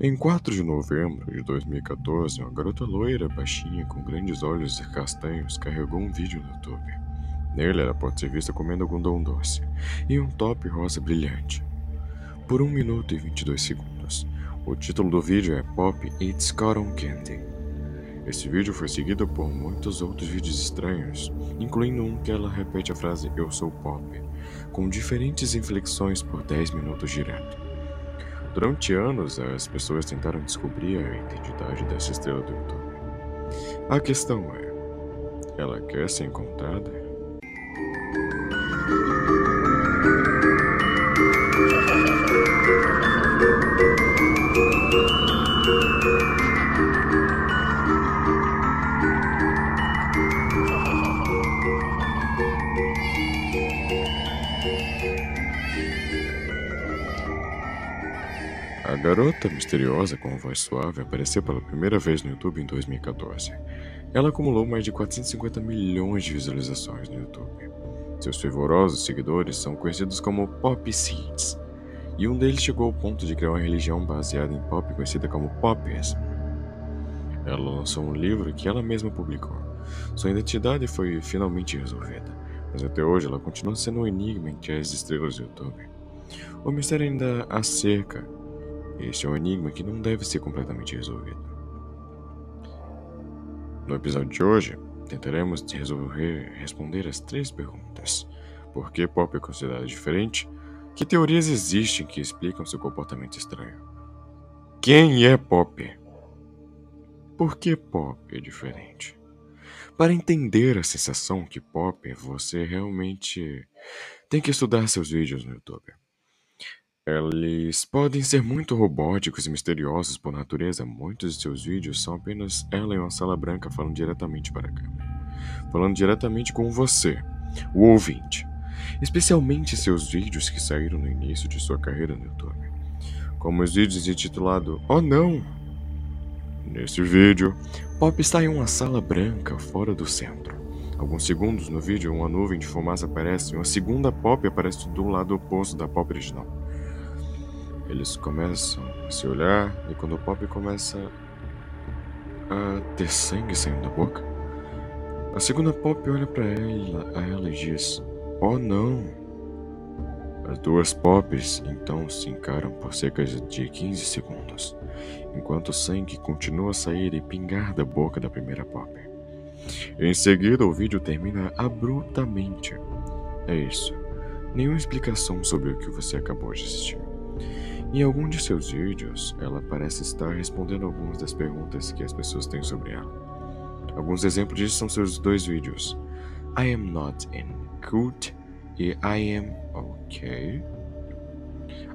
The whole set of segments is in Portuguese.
Em 4 de novembro de 2014, uma garota loira, baixinha, com grandes olhos castanhos, carregou um vídeo no YouTube. Nele, ela pode ser vista comendo algodão doce e um top rosa brilhante. Por 1 minuto e 22 segundos, o título do vídeo é Pop Eats Cotton Candy. Esse vídeo foi seguido por muitos outros vídeos estranhos, incluindo um que ela repete a frase Eu sou pop, com diferentes inflexões por 10 minutos direto. Durante anos, as pessoas tentaram descobrir a identidade dessa estrela do YouTube. A questão é: ela quer ser encontrada? A garota misteriosa com voz suave apareceu pela primeira vez no YouTube em 2014. Ela acumulou mais de 450 milhões de visualizações no YouTube. Seus fervorosos seguidores são conhecidos como Pop Seeds, e um deles chegou ao ponto de criar uma religião baseada em pop conhecida como Popism. Ela lançou um livro que ela mesma publicou. Sua identidade foi finalmente resolvida, mas até hoje ela continua sendo um enigma entre as estrelas do YouTube. O mistério ainda a cerca este é um enigma que não deve ser completamente resolvido. No episódio de hoje, tentaremos resolver responder as três perguntas: por que Pop é considerada diferente? Que teorias existem que explicam seu comportamento estranho? Quem é Pop? Por que Pop é diferente? Para entender a sensação que Pop é, você realmente tem que estudar seus vídeos no YouTube. Eles podem ser muito robóticos e misteriosos por natureza. Muitos de seus vídeos são apenas ela em uma sala branca falando diretamente para a câmera. Falando diretamente com você, o ouvinte. Especialmente seus vídeos que saíram no início de sua carreira no YouTube. Como os vídeos intitulado Oh não! Nesse vídeo, Pop está em uma sala branca fora do centro. Alguns segundos no vídeo, uma nuvem de fumaça aparece e uma segunda Pop aparece do lado oposto da Pop original. Eles começam a se olhar e quando o Pop começa a ter sangue saindo da boca, a segunda Pop olha para ela, a ela e diz: "Oh não!" As duas Pops então se encaram por cerca de 15 segundos, enquanto o sangue continua a sair e pingar da boca da primeira Pop. Em seguida, o vídeo termina abruptamente. É isso. Nenhuma explicação sobre o que você acabou de assistir. Em algum de seus vídeos, ela parece estar respondendo algumas das perguntas que as pessoas têm sobre ela. Alguns exemplos disso são seus dois vídeos: I am not in cult e I am okay.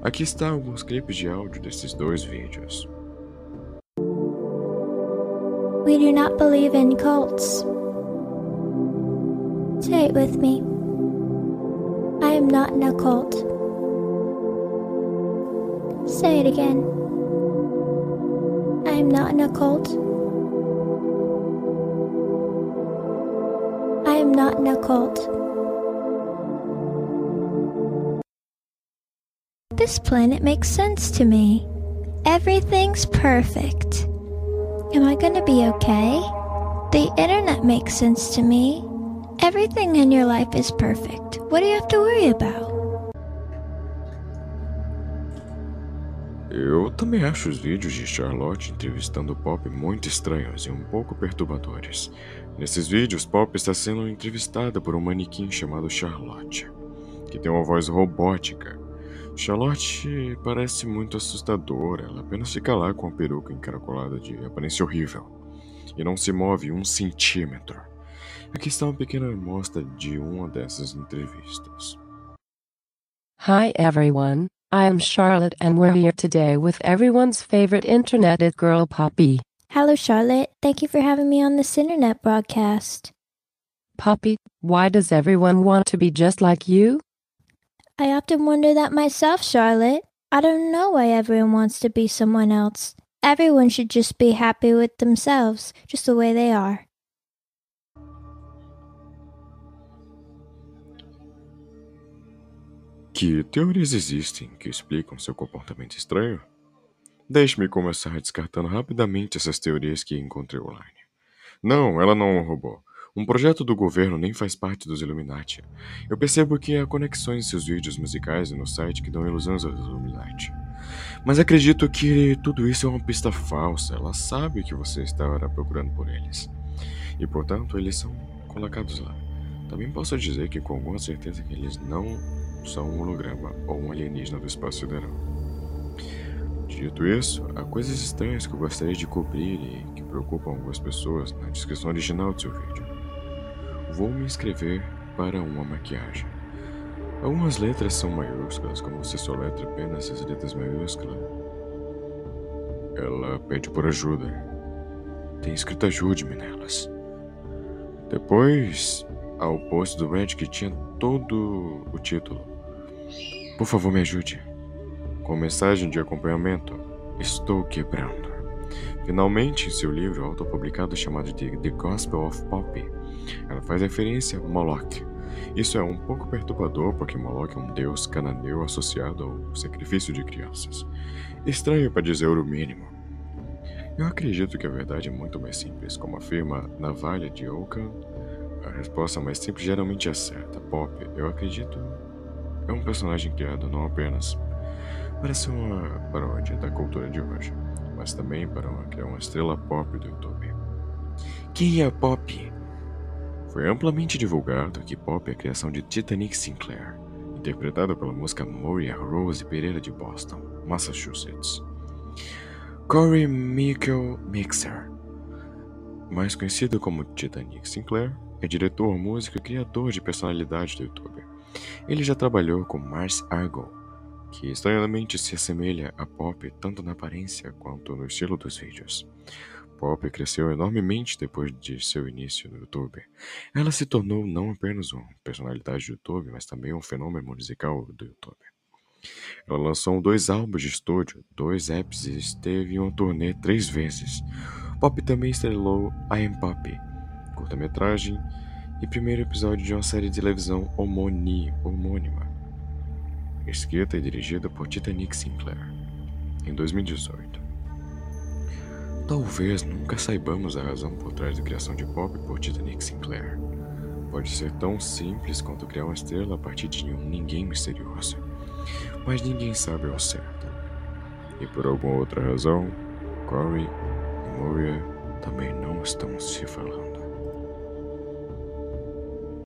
Aqui estão alguns clipes de áudio desses dois vídeos. We do not believe in cults. Say it with me. I am not in a cult. Say it again. I am not in a cult. I am not in a cult. This planet makes sense to me. Everything's perfect. Am I gonna be okay? The internet makes sense to me. Everything in your life is perfect. What do you have to worry about? Eu também acho os vídeos de Charlotte entrevistando Pop muito estranhos e um pouco perturbadores. Nesses vídeos, Pop está sendo entrevistada por um manequim chamado Charlotte, que tem uma voz robótica. Charlotte parece muito assustadora, ela apenas fica lá com a peruca encaracolada de aparência horrível e não se move um centímetro. Aqui está uma pequena amostra de uma dessas entrevistas. Hi everyone. I am Charlotte and we're here today with everyone's favorite internet it girl Poppy. Hello, Charlotte. Thank you for having me on this internet broadcast. Poppy, why does everyone want to be just like you? I often wonder that myself, Charlotte. I don't know why everyone wants to be someone else. Everyone should just be happy with themselves, just the way they are. Que teorias existem que explicam seu comportamento estranho? Deixe-me começar descartando rapidamente essas teorias que encontrei online. Não, ela não roubou. Um projeto do governo nem faz parte dos Illuminati. Eu percebo que há conexões em seus vídeos musicais e no site que dão ilusões aos Illuminati. Mas acredito que tudo isso é uma pista falsa. Ela sabe que você estará procurando por eles. E portanto, eles são colocados lá. Também posso dizer que com alguma certeza que eles não são um holograma ou um alienígena do espaço sideral. Dito isso, há coisas estranhas que eu gostaria de cobrir e que preocupam algumas pessoas na descrição original do seu vídeo. Vou me inscrever para uma maquiagem. Algumas letras são maiúsculas, como você só letra apenas as letras maiúsculas. Ela pede por ajuda. Tem escrito ajude-me nelas. Depois, há o post do Red que tinha todo o título. Por favor, me ajude. Com mensagem de acompanhamento, estou quebrando. Finalmente, em seu livro autopublicado chamado The Gospel of Poppy, ela faz referência a Moloch. Isso é um pouco perturbador porque Moloch é um deus cananeu associado ao sacrifício de crianças. Estranho para dizer o mínimo. Eu acredito que a verdade é muito mais simples, como afirma Navalha de Okan. A resposta mais simples geralmente é certa. Pop, eu acredito, é um personagem criado não apenas para ser uma paródia da cultura de hoje, mas também para criar uma estrela pop do YouTube. Quem é Pop? Foi amplamente divulgado que Pop é a criação de Titanic Sinclair, interpretada pela música Moria Rose Pereira de Boston, Massachusetts. Corey Michael Mixer, mais conhecido como Titanic Sinclair, é diretor, músico e criador de personalidade do YouTube. Ele já trabalhou com Mars Argo, que estranhamente se assemelha a Pop tanto na aparência quanto no estilo dos vídeos. Pop cresceu enormemente depois de seu início no YouTube. Ela se tornou não apenas uma personalidade do YouTube, mas também um fenômeno musical do YouTube. Ela lançou dois álbuns de estúdio, dois apps e esteve em uma turnê três vezes. Pop também estrelou I Am Pop, curta-metragem e primeiro episódio de uma série de televisão homônima escrita e dirigida por Titanic Sinclair, em 2018. Talvez nunca saibamos a razão por trás da criação de Pop por Titanic Sinclair. Pode ser tão simples quanto criar uma estrela a partir de um ninguém misterioso, mas ninguém sabe ao certo. E por alguma outra razão, Corey e Moria também não estão se falando.